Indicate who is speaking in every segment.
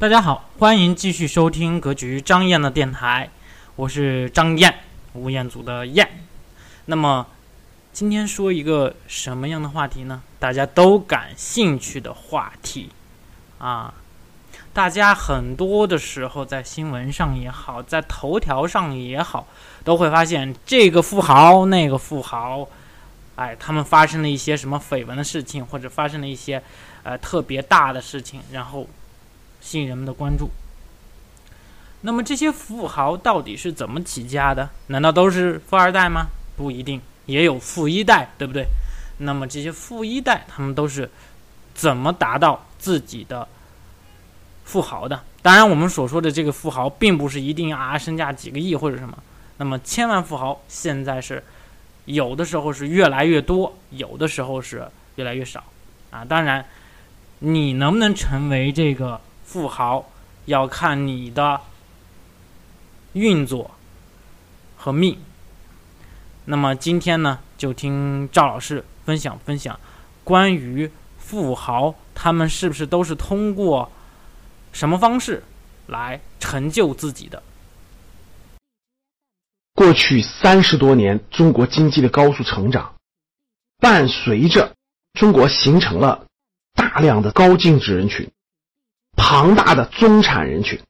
Speaker 1: 大家好，欢迎继续收听格局张燕的电台，我是张燕，吴彦祖的燕。那么今天说一个什么样的话题呢？大家都感兴趣的话题啊！大家很多的时候在新闻上也好，在头条上也好，都会发现这个富豪那个富豪，哎，他们发生了一些什么绯闻的事情，或者发生了一些呃特别大的事情，然后。吸引人们的关注。那么这些富豪到底是怎么起家的？难道都是富二代吗？不一定，也有富一代，对不对？那么这些富一代他们都是怎么达到自己的富豪的？当然，我们所说的这个富豪，并不是一定啊身价几个亿或者什么。那么千万富豪现在是有的时候是越来越多，有的时候是越来越少啊。当然，你能不能成为这个？富豪要看你的运作和命。那么今天呢，就听赵老师分享分享关于富豪他们是不是都是通过什么方式来成就自己的。
Speaker 2: 过去三十多年，中国经济的高速成长，伴随着中国形成了大量的高净值人群。庞大的中产人群，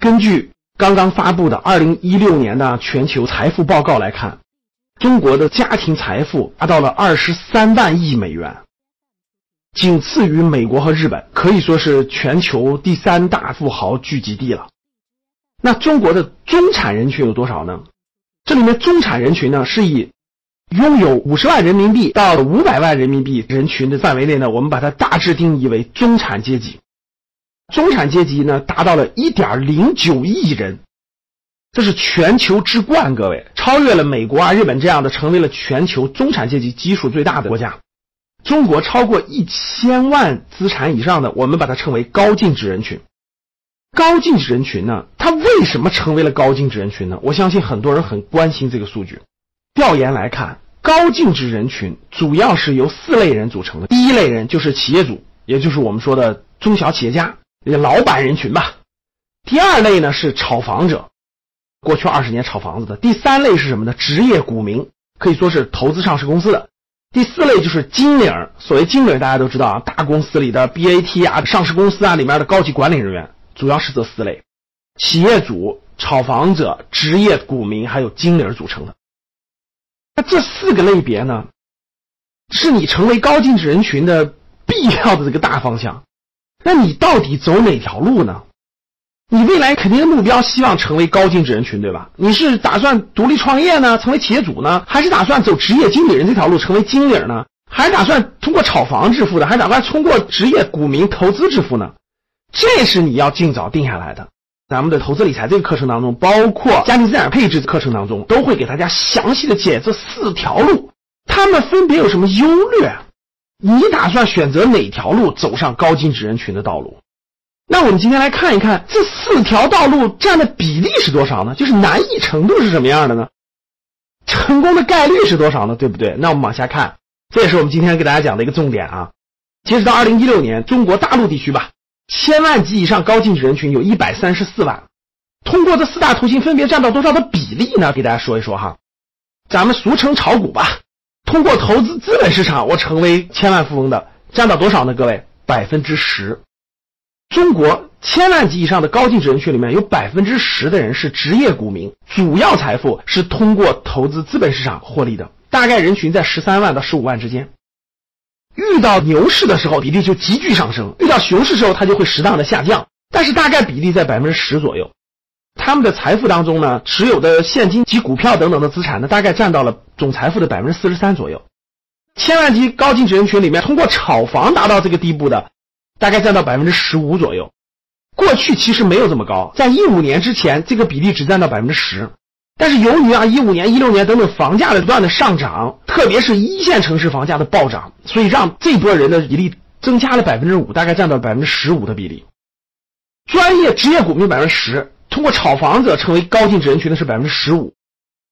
Speaker 2: 根据刚刚发布的二零一六年的全球财富报告来看，中国的家庭财富达到了二十三万亿美元，仅次于美国和日本，可以说是全球第三大富豪聚集地了。那中国的中产人群有多少呢？这里面中产人群呢，是以拥有五十万人民币到五百万人民币人群的范围内呢，我们把它大致定义为中产阶级。中产阶级呢，达到了一点零九亿人，这是全球之冠，各位超越了美国啊、日本这样的，成为了全球中产阶级基数最大的国家。中国超过一千万资产以上的，我们把它称为高净值人群。高净值人群呢，它为什么成为了高净值人群呢？我相信很多人很关心这个数据。调研来看，高净值人群主要是由四类人组成的。第一类人就是企业主，也就是我们说的中小企业家。老板人群吧。第二类呢是炒房者，过去二十年炒房子的。第三类是什么呢？职业股民，可以说是投资上市公司的。第四类就是金领所谓金领大家都知道啊，大公司里的 BAT 啊，上市公司啊里面的高级管理人员，主要是这四类：企业主、炒房者、职业股民还有金领组成的。那这四个类别呢，是你成为高净值人群的必要的这个大方向。那你到底走哪条路呢？你未来肯定的目标希望成为高净值人群，对吧？你是打算独立创业呢，成为企业主呢，还是打算走职业经理人这条路，成为经理呢？还是打算通过炒房致富的？还是打算通过职业股民投资致富呢？这是你要尽早定下来的。咱们的投资理财这个课程当中，包括家庭资产配置课程当中，都会给大家详细的解这四条路，他们分别有什么优劣。你打算选择哪条路走上高净值人群的道路？那我们今天来看一看这四条道路占的比例是多少呢？就是难易程度是什么样的呢？成功的概率是多少呢？对不对？那我们往下看，这也是我们今天给大家讲的一个重点啊。截止到二零一六年，中国大陆地区吧，千万级以上高净值人群有一百三十四万。通过这四大途径分别占到多少的比例呢？给大家说一说哈。咱们俗称炒股吧。通过投资资本市场，我成为千万富翁的占到多少呢？各位，百分之十。中国千万级以上的高净值人群里面有百分之十的人是职业股民，主要财富是通过投资资本市场获利的，大概人群在十三万到十五万之间。遇到牛市的时候，比例就急剧上升；遇到熊市时候，它就会适当的下降，但是大概比例在百分之十左右。他们的财富当中呢，持有的现金及股票等等的资产呢，大概占到了总财富的百分之四十三左右。千万级高净值人群里面，通过炒房达到这个地步的，大概占到百分之十五左右。过去其实没有这么高，在一五年之前，这个比例只占到百分之十。但是由于啊一五年、一六年等等房价的不断的上涨，特别是一线城市房价的暴涨，所以让这波人的比例增加了百分之五，大概占到百分之十五的比例。专业职业股民百分之十。通过炒房子成为高净值人群的是百分之十五，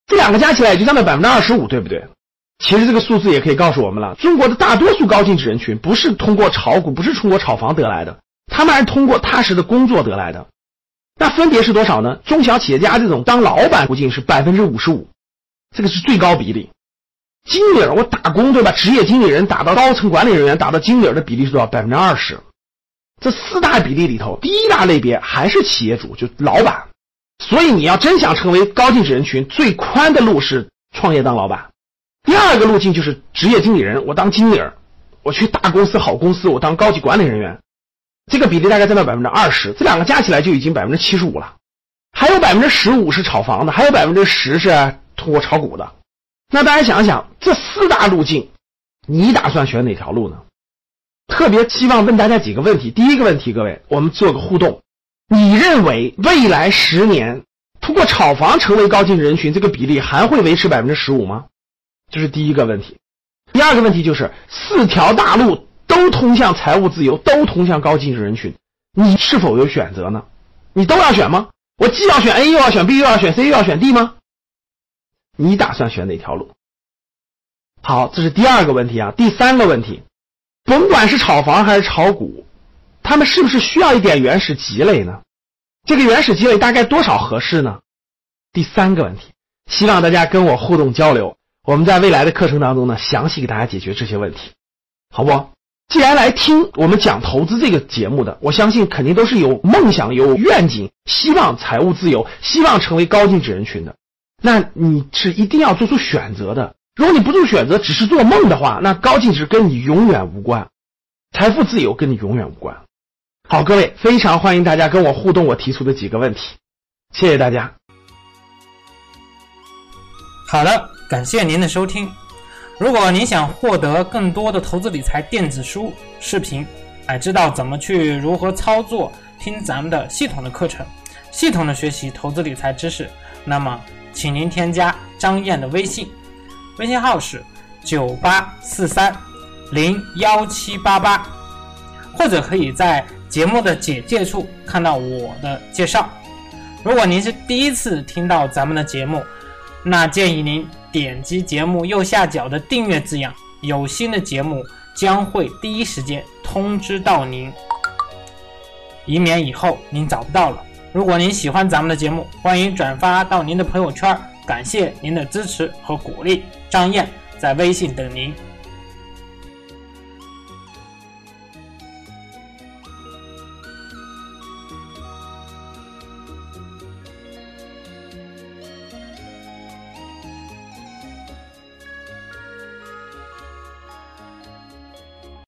Speaker 2: 这两个加起来也就占到百分之二十五，对不对？其实这个数字也可以告诉我们了，中国的大多数高净值人群不是通过炒股，不是通过炒房得来的，他们还是通过踏实的工作得来的。那分别是多少呢？中小企业家这种当老板途径是百分之五十五，这个是最高比例。经理我打工对吧？职业经理人打到高层管理人员，打到经理的比例是多少？百分之二十。这四大比例里头，第一大类别还是企业主，就老板。所以你要真想成为高净值人群，最宽的路是创业当老板。第二个路径就是职业经理人，我当经理，我去大公司、好公司，我当高级管理人员。这个比例大概占到百分之二十，这两个加起来就已经百分之七十五了。还有百分之十五是炒房的，还有百分之十是通过炒股的。那大家想一想，这四大路径，你打算选哪条路呢？特别希望问大家几个问题。第一个问题，各位，我们做个互动。你认为未来十年通过炒房成为高净值人群，这个比例还会维持百分之十五吗？这是第一个问题。第二个问题就是四条大路都通向财务自由，都通向高净值人群，你是否有选择呢？你都要选吗？我既要选 A，又要选 B，又要选 C，又要选 D 吗？你打算选哪条路？好，这是第二个问题啊。第三个问题，甭管是炒房还是炒股，他们是不是需要一点原始积累呢？这个原始积累大概多少合适呢？第三个问题，希望大家跟我互动交流。我们在未来的课程当中呢，详细给大家解决这些问题，好不？既然来听我们讲投资这个节目的，我相信肯定都是有梦想、有愿景，希望财务自由，希望成为高净值人群的。那你是一定要做出选择的。如果你不做选择，只是做梦的话，那高净值跟你永远无关，财富自由跟你永远无关。好，各位，非常欢迎大家跟我互动，我提出的几个问题，谢谢大家。
Speaker 1: 好的，感谢您的收听。如果您想获得更多的投资理财电子书、视频，哎，知道怎么去如何操作，听咱们的系统的课程，系统的学习投资理财知识，那么。请您添加张燕的微信，微信号是九八四三零幺七八八，或者可以在节目的简介处看到我的介绍。如果您是第一次听到咱们的节目，那建议您点击节目右下角的订阅字样，有新的节目将会第一时间通知到您，以免以后您找不到了。如果您喜欢咱们的节目，欢迎转发到您的朋友圈，感谢您的支持和鼓励。张燕在微信等您。